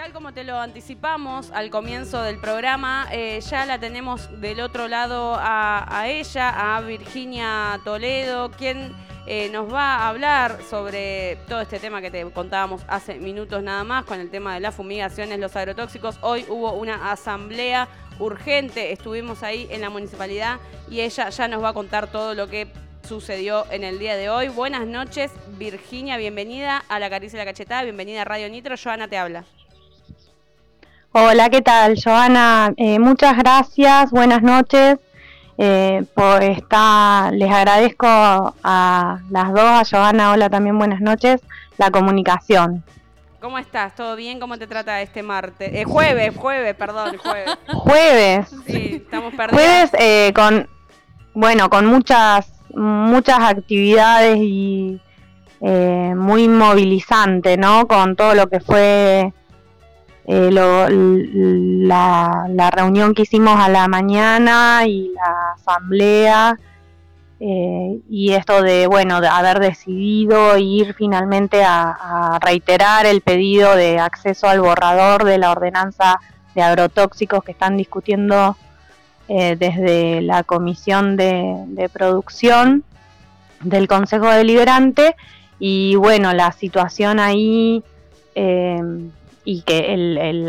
tal como te lo anticipamos al comienzo del programa, eh, ya la tenemos del otro lado a, ella, a Virginia Toledo, quien eh, nos va a hablar sobre todo este tema que te contábamos hace minutos nada más, con el tema de las fumigaciones, los agrotóxicos. Hoy hubo una asamblea urgente, estuvimos ahí en la municipalidad y ella ya nos va a contar todo lo que sucedió en el día de hoy. Buenas noches, Virginia, bienvenida a La Caricia de la Cachetada, bienvenida a Radio Nitro. Joana te habla. Hola, ¿qué tal, Joana? Eh, muchas gracias, buenas noches. Eh, por estar, les agradezco a las dos, a Joana, hola también, buenas noches, la comunicación. ¿Cómo estás? ¿Todo bien? ¿Cómo te trata este martes? Eh, jueves, jueves, perdón, jueves. jueves. Sí, estamos perdidos. Jueves eh, con, bueno, con muchas, muchas actividades y muy movilizante, ¿no? Con todo lo que fue eh, la, reunión que hicimos a la mañana y la asamblea eh, y esto de, bueno, de haber decidido ir finalmente a, reiterar el pedido de acceso al borrador de la ordenanza de agrotóxicos que están discutiendo eh, desde la comisión de, producción del Consejo Deliberante. Y bueno, la situación ahí y que el, el,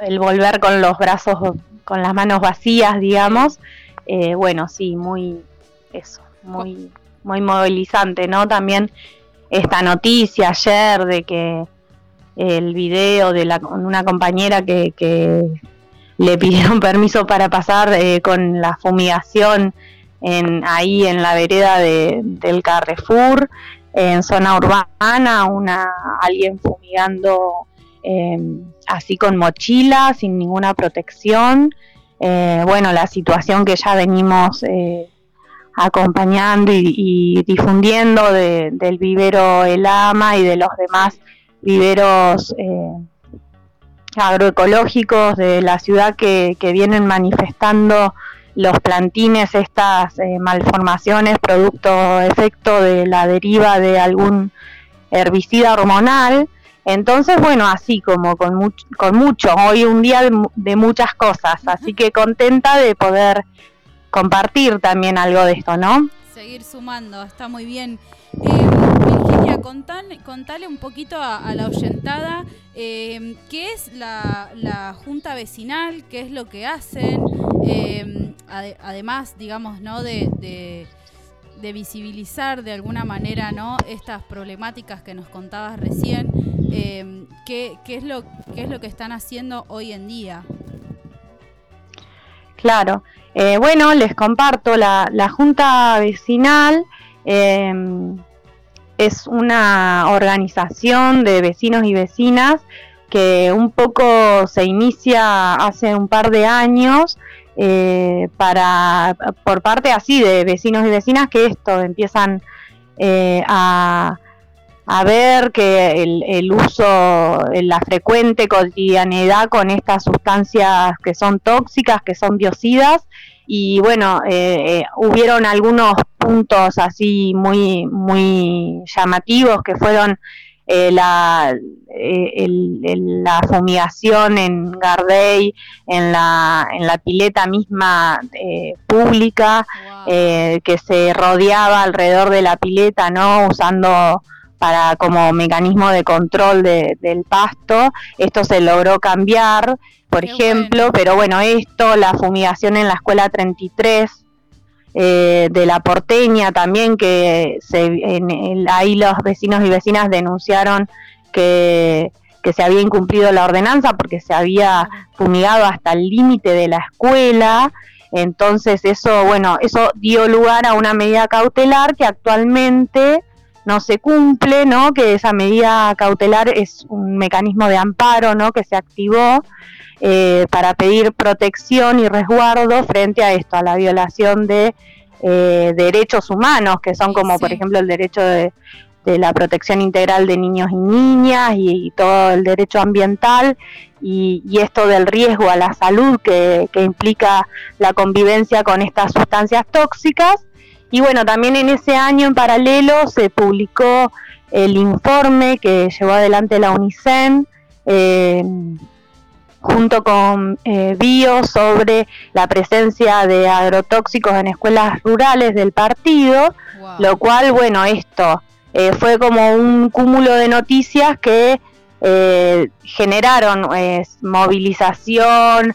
el volver con los brazos, con las manos vacías, digamos, eh, bueno, sí, muy, eso, muy, muy movilizante, ¿no? También esta noticia ayer de que el video de la, una compañera que, que le pidieron permiso para pasar eh, con la fumigación en, ahí en la vereda de, del Carrefour, en zona urbana, una alguien fumigando Em, así con mochila, sin ninguna protección. Eh, bueno, la situación que ya venimos eh, acompañando y, difundiendo del vivero El Ama y de los demás viveros eh, agroecológicos de la ciudad que, vienen manifestando los plantines, estas malformaciones, producto, efecto de la deriva de algún herbicida hormonal. Entonces, bueno, así como con, con mucho, hoy un día de, muchas cosas, así que contenta de poder compartir también algo de esto, ¿no? Seguir sumando, está muy bien. Eh, Virginia, contale, un poquito a, la oyentada eh, qué es la, junta vecinal, qué es lo que hacen, eh, además, digamos, ¿no? de, visibilizar de alguna manera ¿no? estas problemáticas que nos contabas recién eh, ¿qué, es lo, ¿qué es lo que están haciendo hoy en día? Claro, eh, bueno, les comparto, la, Junta Vecinal eh, es una organización de vecinos y vecinas que un poco se inicia hace un par de años para por parte así de vecinos y vecinas que esto empiezan a a ver que el, uso, la frecuente cotidianidad con estas sustancias que son tóxicas, que son biocidas, y bueno, eh, eh, hubieron algunos puntos así muy, muy llamativos que fueron eh, la, la fumigación en Gardey, en la, en la pileta misma pública, que se rodeaba alrededor de la pileta, ¿no? Usando para como mecanismo de control del pasto. Esto se logró cambiar, por ejemplo, pero bueno, esto, la fumigación en la escuela 33 eh, de la porteña también, que se, en, ahí los vecinos y vecinas denunciaron que, que se había incumplido la ordenanza porque se había fumigado hasta el límite de la escuela. Entonces eso, bueno, eso dio lugar a una medida cautelar que actualmente no se cumple, ¿no? Que esa medida cautelar es un mecanismo de amparo, ¿no? Que se activó eh, para pedir protección y resguardo frente a esto, a la violación de eh, derechos humanos, que son como, por ejemplo, el derecho de, la protección integral de niños y niñas y, todo el derecho ambiental y, esto del riesgo a la salud que implica la convivencia con estas sustancias tóxicas y bueno, también en ese año en paralelo se publicó el informe que llevó adelante la UNICEN eh, junto con eh, Bio sobre la presencia de agrotóxicos en escuelas rurales del partido, lo cual, bueno, esto eh, fue como un cúmulo de noticias que generaron movilización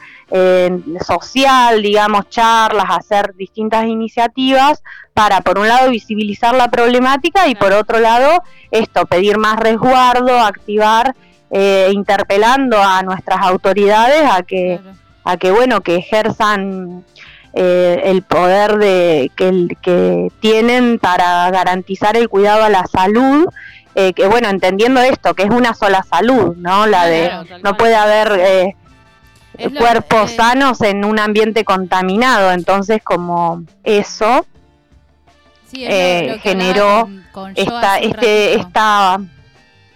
social, digamos, charlas, hacer distintas iniciativas para, por un lado, visibilizar la problemática y, por otro lado, esto, pedir más resguardo, activar eh, interpelando a nuestras autoridades a que, a que bueno, que ejerzan eh, el poder de que, que tienen para garantizar el cuidado a la salud. Eh, que bueno, entendiendo esto, que es una sola salud, ¿no? La de no puede haber cuerpos sanos en un ambiente contaminado, entonces como eso generó esta, este, esta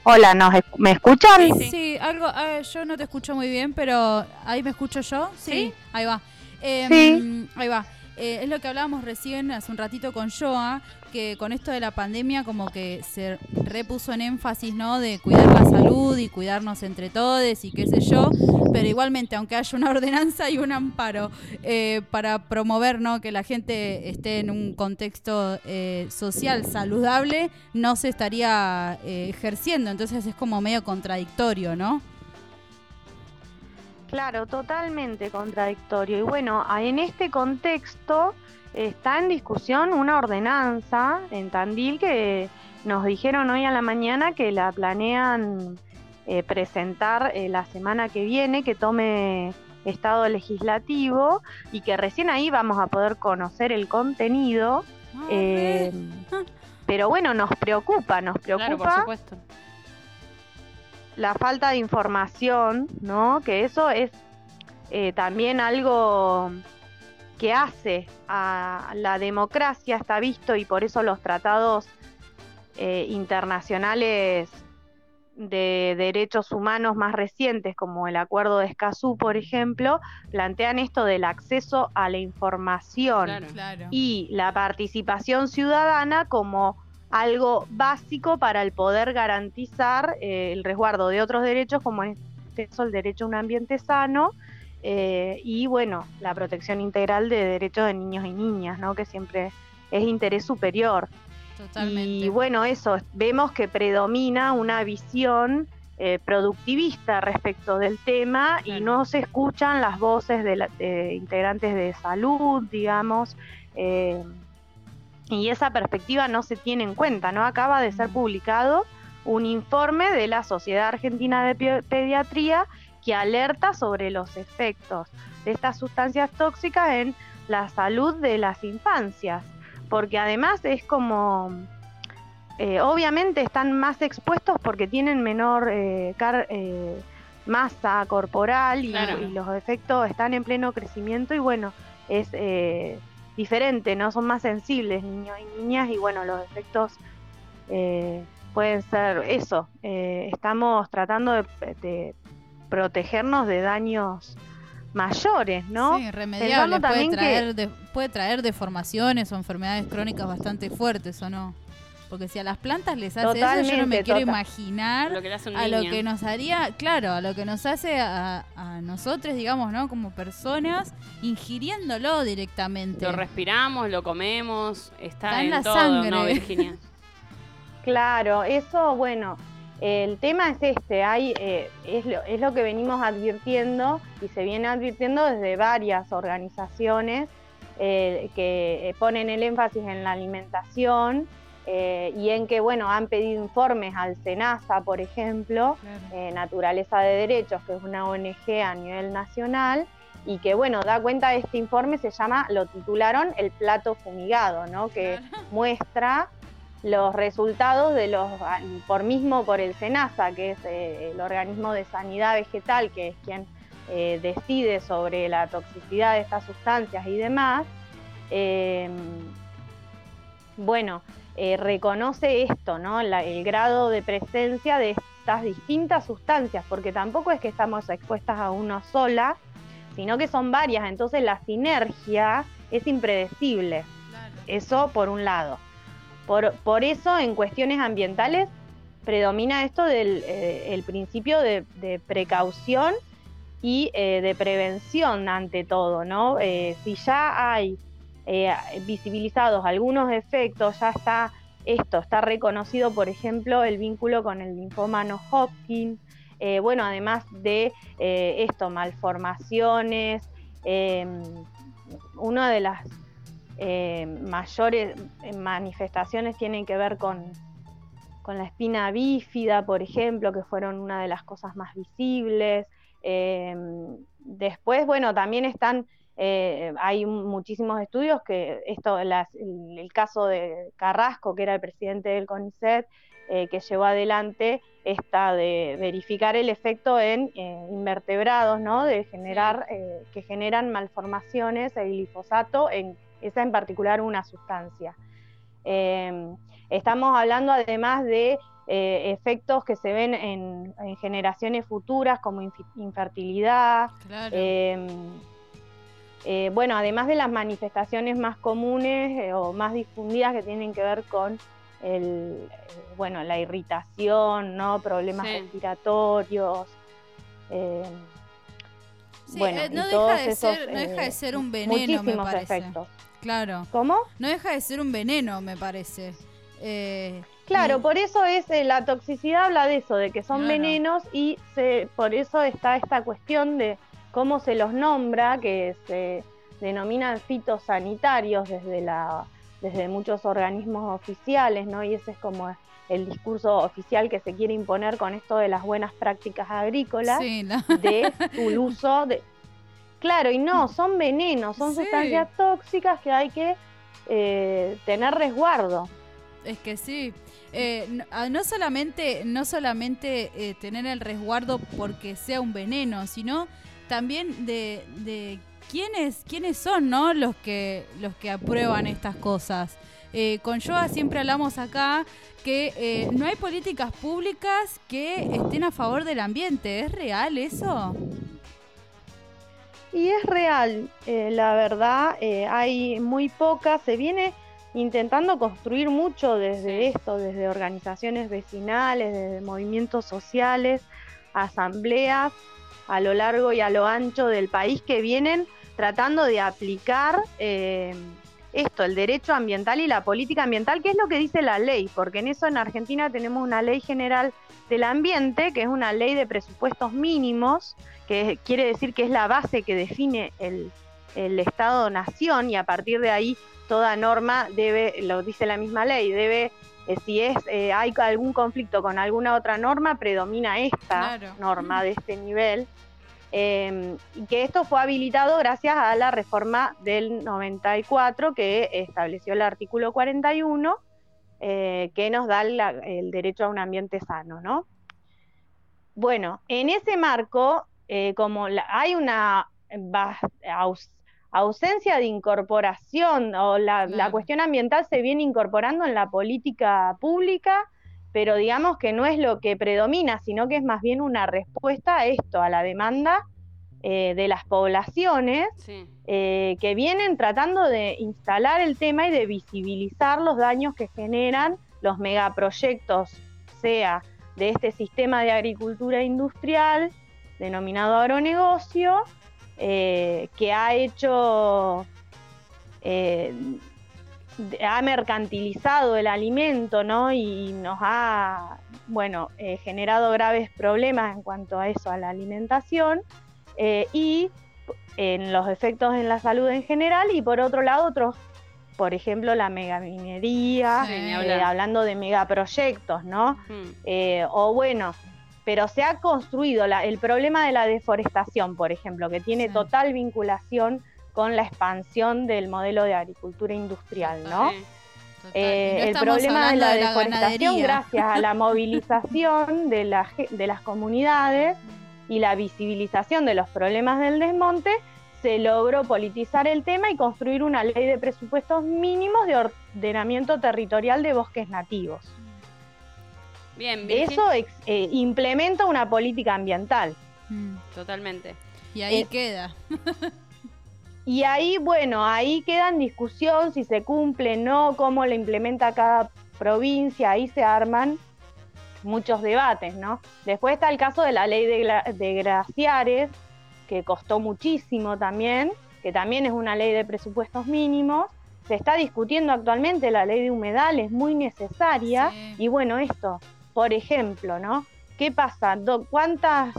Hola, ¿nos, ¿me escuchan? Sí, algo, ah, yo no te escucho muy bien, pero ahí me escucho yo. Sí, ahí va. Em, ahí va. Eh, es lo que hablábamos recién hace un ratito con Joa, que con esto de la pandemia como que se repuso en énfasis, ¿no? De cuidar la salud y cuidarnos entre todos y qué sé yo, pero igualmente, aunque haya una ordenanza y un amparo eh, para promover, ¿no? Que la gente esté en un contexto eh, social saludable, no se estaría ejerciendo, entonces es como medio contradictorio, ¿no? Claro, totalmente contradictorio. Y bueno, en este contexto está en discusión una ordenanza en Tandil que nos dijeron hoy a la mañana que la planean eh, presentar eh, la semana que viene, que tome estado legislativo y que recién ahí vamos a poder conocer el contenido. Ah, eh, pero bueno, nos preocupa, nos preocupa. por supuesto la falta de información, ¿no? Que eso es eh, también algo que hace a la democracia, está visto, y por eso los tratados eh, internacionales de derechos humanos más recientes, como el Acuerdo de Escazú, por ejemplo, plantean esto del acceso a la información y la participación ciudadana como algo básico para el poder garantizar eh, el resguardo de otros derechos, como es el derecho a un ambiente sano eh, y, bueno, la protección integral de derechos de niños y niñas, ¿no? que siempre es interés superior. Totalmente. Y bueno, eso, vemos que predomina una visión eh, productivista respecto del tema y no se escuchan las voces de, integrantes de salud, digamos. Eh, y esa perspectiva no se tiene en cuenta, ¿no? Acaba de ser publicado un informe de la Sociedad Argentina de Pediatría que alerta sobre los efectos de estas sustancias tóxicas en la salud de las infancias, porque además es como, eh, obviamente están más expuestos porque tienen menor eh, eh, masa corporal y, y, los efectos están en pleno crecimiento y bueno, es diferente, ¿no? Son más sensibles niños y niñas y bueno, los efectos eh, pueden ser eso. Eh, estamos tratando de, protegernos de daños mayores, ¿no? Sí, irremediables. Puede traer, puede traer deformaciones o enfermedades crónicas bastante fuertes, ¿o no? Porque si a las plantas les hace eso, yo no me quiero imaginar a lo que nos haría, claro, a lo que nos hace a, nosotros, digamos, ¿no? Como personas, ingiriéndolo directamente. Lo respiramos, lo comemos, está, en, la todo, sangre. ¿no, Virginia? claro, eso, bueno, el tema es este, hay, eh, es, lo, es lo que venimos advirtiendo y se viene advirtiendo desde varias organizaciones eh, que ponen el énfasis en la alimentación eh, y en que, bueno, han pedido informes al SENASA, por ejemplo, eh, Naturaleza de Derechos, que es una ONG a nivel nacional, y que, bueno, da cuenta de este informe, se llama, lo titularon El plato fumigado, ¿no? Que muestra los resultados de los, por mismo por el SENASA, que es eh, el organismo de sanidad vegetal, que es quien decide sobre la toxicidad de estas sustancias y demás. bueno, eh, reconoce esto, ¿no? el grado de presencia de estas distintas sustancias, porque tampoco es que estamos expuestas a una sola, sino que son varias, entonces la sinergia es impredecible. Eso por un lado. Por, por eso en cuestiones ambientales predomina esto del eh, el principio de, precaución y eh, de prevención ante todo, ¿no? si ya hay visibilizados algunos efectos, ya está esto, está reconocido, por ejemplo, el vínculo con el linfoma no Hodgkin, bueno, además de esto, malformaciones, una de las eh, mayores eh, manifestaciones tienen que ver con, con, la espina bífida, por ejemplo, que fueron una de las cosas más visibles. Eh, después, bueno, también están, hay muchísimos estudios que esto, el, caso de Carrasco, que era el presidente del CONICET, que llevó adelante esta de verificar el efecto en invertebrados, ¿no? De generar, que generan malformaciones, el glifosato en esa en particular una sustancia. Em, estamos hablando además de eh, efectos que se ven en, generaciones futuras como infertilidad. Em, eh, bueno, además de las manifestaciones más comunes eh, o más difundidas que tienen que ver con el, bueno, la irritación, ¿no? problemas respiratorios. Em, bueno, no, deja de ser, no deja de ser un veneno, me parece. Efectos. Claro. ¿Cómo? No deja de ser un veneno, me parece. Eh, claro, por eso es eh, la toxicidad habla de eso, de que son venenos y se, por eso está esta cuestión de cómo se los nombra, que se denominan fitosanitarios desde la desde muchos organismos oficiales, ¿no? Y ese es como el discurso oficial que se quiere imponer con esto de las buenas prácticas agrícolas, de su uso de Claro, y no, son venenos, son sustancias tóxicas que hay que eh, tener resguardo. Es que sí. Eh, ah, no, solamente, no solamente eh, tener el resguardo porque sea un veneno, sino también de, de quiénes, quiénes son ¿no? los, que, los que aprueban estas cosas. con Joa siempre hablamos acá que no hay políticas públicas que estén a favor del ambiente. ¿Es real eso? Y es real, eh, la verdad, eh, hay muy pocas, se viene intentando construir mucho desde esto, desde organizaciones vecinales, desde movimientos sociales, asambleas a lo largo y a lo ancho del país que vienen tratando de aplicar eh, esto, el derecho ambiental y la política ambiental, que es lo que dice la ley, porque en eso en Argentina tenemos una ley general del ambiente, que es una ley de presupuestos mínimos, que quiere decir que es la base que define el, Estado-nación y a partir de ahí toda norma debe, lo dice la misma ley, debe, eh, si es eh, hay algún conflicto con alguna otra norma, predomina esta norma de este nivel. Em, y que esto fue habilitado gracias a la reforma del 94 que estableció el artículo 41 eh, que nos da el derecho a un ambiente sano, ¿no? Bueno, en ese marco, como hay una ausencia de incorporación o la, cuestión ambiental se viene incorporando en la política pública, pero digamos que no es lo que predomina, sino que es más bien una respuesta a esto, a la demanda eh, de las poblaciones eh, que vienen tratando de instalar el tema y de visibilizar los daños que generan los megaproyectos, sea de este sistema de agricultura industrial denominado agronegocio, eh, que ha hecho, ha mercantilizado el alimento, ¿no? Y nos ha, bueno, generado graves problemas en cuanto a eso, a la alimentación. Eh, y en los efectos en la salud en general y por otro lado otros, por ejemplo la megaminería, eh, hablando de megaproyectos, ¿no? Eh, o bueno, pero se ha construido el problema de la deforestación, por ejemplo, que tiene total vinculación con la expansión del modelo de agricultura industrial, ¿no? el problema de la, deforestación, gracias a la movilización de, de las comunidades, y la visibilización de los problemas del desmonte, se logró politizar el tema y construir una ley de presupuestos mínimos de ordenamiento territorial de bosques nativos. Bien, Eso eh, implementa una política ambiental. Mm. Totalmente. Y ahí eh, queda. y ahí, bueno, ahí queda en discusión si se cumple o no, cómo lo implementa cada provincia, ahí se arman muchos debates, ¿no? Después está el caso de la ley de, de glaciares, que costó muchísimo también, que también es una ley de presupuestos mínimos. Se está discutiendo actualmente la ley de humedales, muy necesaria. Y bueno, esto, por ejemplo, ¿no? ¿Qué pasa? ¿Cuántas,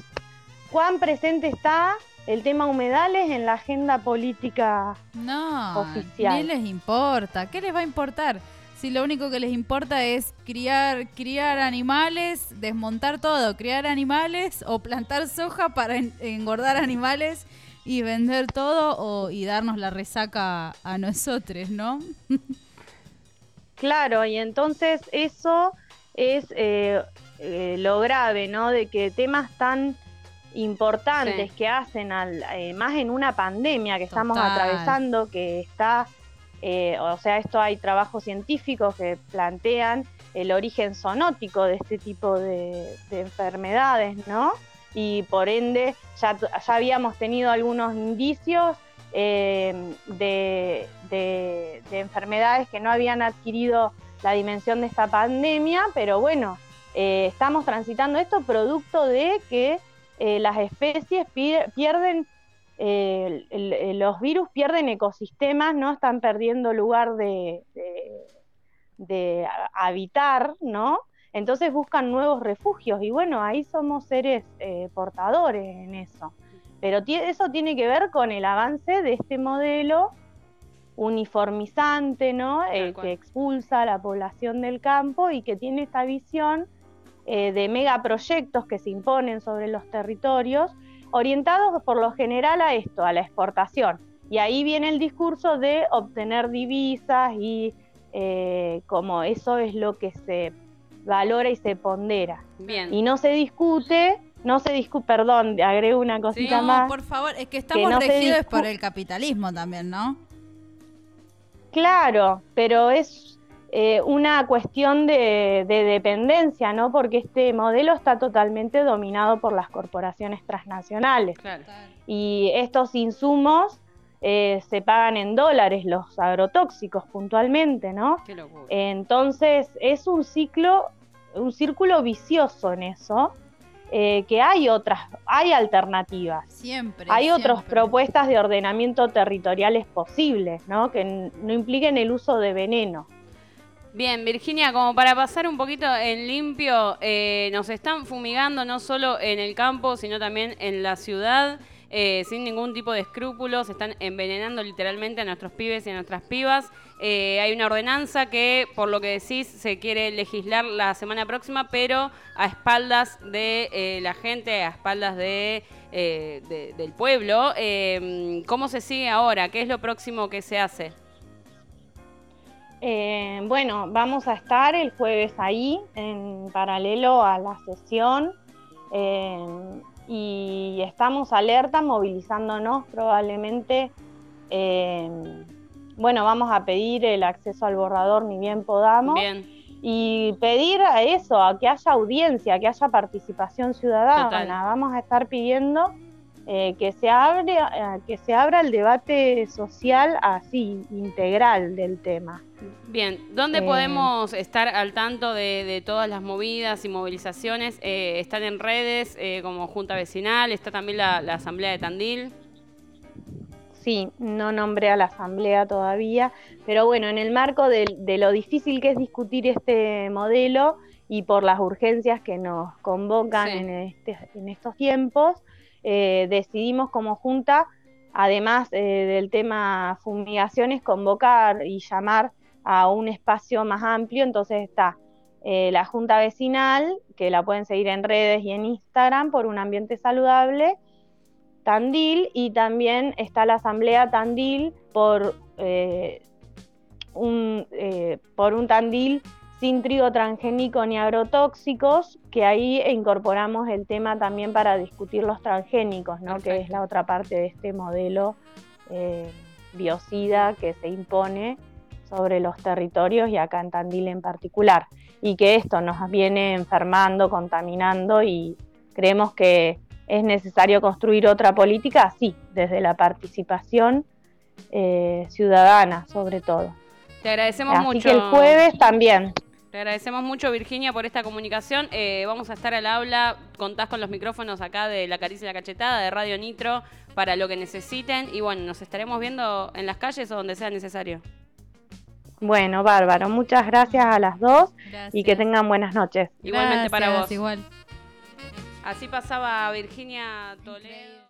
¿Cuán presente está el tema humedales en la agenda política no, oficial? Ni les importa. ¿Qué les va a importar? si lo único que les importa es criar, criar animales, desmontar todo, criar animales o plantar soja para engordar animales y vender todo o, y darnos la resaca a nosotros, ¿no? claro, y entonces eso es eh, eh, lo grave, ¿no? De que temas tan importantes que hacen, al, eh, más en una pandemia que estamos atravesando, que está o sea, esto hay trabajos científicos que plantean el origen zoonótico de este tipo de, enfermedades, ¿no? Y por ende ya, ya habíamos tenido algunos indicios eh, de, enfermedades que no habían adquirido la dimensión de esta pandemia, pero bueno, eh, estamos transitando esto producto de que las especies pierden los virus pierden ecosistemas, ¿no? Están perdiendo lugar de, habitar, ¿no? Entonces buscan nuevos refugios y bueno, ahí somos seres eh, portadores en eso. Pero eso tiene que ver con el avance de este modelo uniformizante, ¿no? El que expulsa a la población del campo y que tiene esta visión eh, de megaproyectos que se imponen sobre los territorios orientados por lo general a esto, a la exportación. Y ahí viene el discurso de obtener divisas y eh, como eso es lo que se valora y se pondera. Bien. Y no se discute, no se discute, perdón, agrego una cosita más. por favor, es que estamos regidos por el capitalismo también, ¿no? Claro, pero es eh, una cuestión de, dependencia, ¿no? Porque este modelo está totalmente dominado por las corporaciones transnacionales. Y estos insumos eh, se pagan en dólares, los agrotóxicos puntualmente, ¿no? Entonces es un ciclo, un círculo vicioso en eso. Eh, que hay otras, hay alternativas. Siempre. Hay otras propuestas de ordenamiento territoriales posibles, ¿no? Que no impliquen el uso de veneno. Bien, Virginia, como para pasar un poquito en limpio, eh, nos están fumigando no solo en el campo, sino también en la ciudad, eh, sin ningún tipo de escrúpulos, están envenenando literalmente a nuestros pibes y a nuestras pibas. Eh, hay una ordenanza que, por lo que decís, se quiere legislar la semana próxima, pero a espaldas de la gente, a espaldas de, del pueblo. ¿Cómo se sigue ahora? ¿Qué es lo próximo que se hace? Eh, bueno, vamos a estar el jueves ahí, en paralelo a la sesión, eh, y estamos alerta, movilizándonos probablemente. Eh, bueno, vamos a pedir el acceso al borrador ni bien podamos. Y pedir a eso, a que haya audiencia, que haya participación ciudadana. Vamos a estar pidiendo eh, que, se abre, eh, que se abra el debate social así, integral del tema. Bien, ¿dónde eh, podemos estar al tanto de, todas las movidas y movilizaciones? ¿Están en redes como Junta Vecinal? ¿Está también la, Asamblea de Tandil? Sí, no nombré a la Asamblea todavía, pero bueno, en el marco de, lo difícil que es discutir este modelo y por las urgencias que nos convocan en, este, en estos tiempos, eh, decidimos como junta, además eh, del tema fumigaciones, convocar y llamar a un espacio más amplio. Entonces está eh, la junta vecinal, que la pueden seguir en redes y en Instagram por un ambiente saludable, Tandil, y también está la asamblea Tandil por, un, por un Tandil sin trigo transgénico ni agrotóxicos, que ahí incorporamos el tema también para discutir los transgénicos, ¿no? que es la otra parte de este modelo eh, biocida que se impone sobre los territorios y acá en Tandil en particular, y que esto nos viene enfermando, contaminando y creemos que es necesario construir otra política, sí, desde la participación eh, ciudadana sobre todo. Te agradecemos mucho. Así que el jueves también. Te agradecemos mucho, Virginia, por esta comunicación. Eh, vamos a estar al habla. Contás con los micrófonos acá de La Caricia y la Cachetada, de Radio Nitro, para lo que necesiten. Y bueno, nos estaremos viendo en las calles o donde sea necesario. Bueno, bárbaro. Muchas gracias a las dos y que tengan buenas noches. Igualmente para vos. Igual. Así pasaba Virginia Toledo.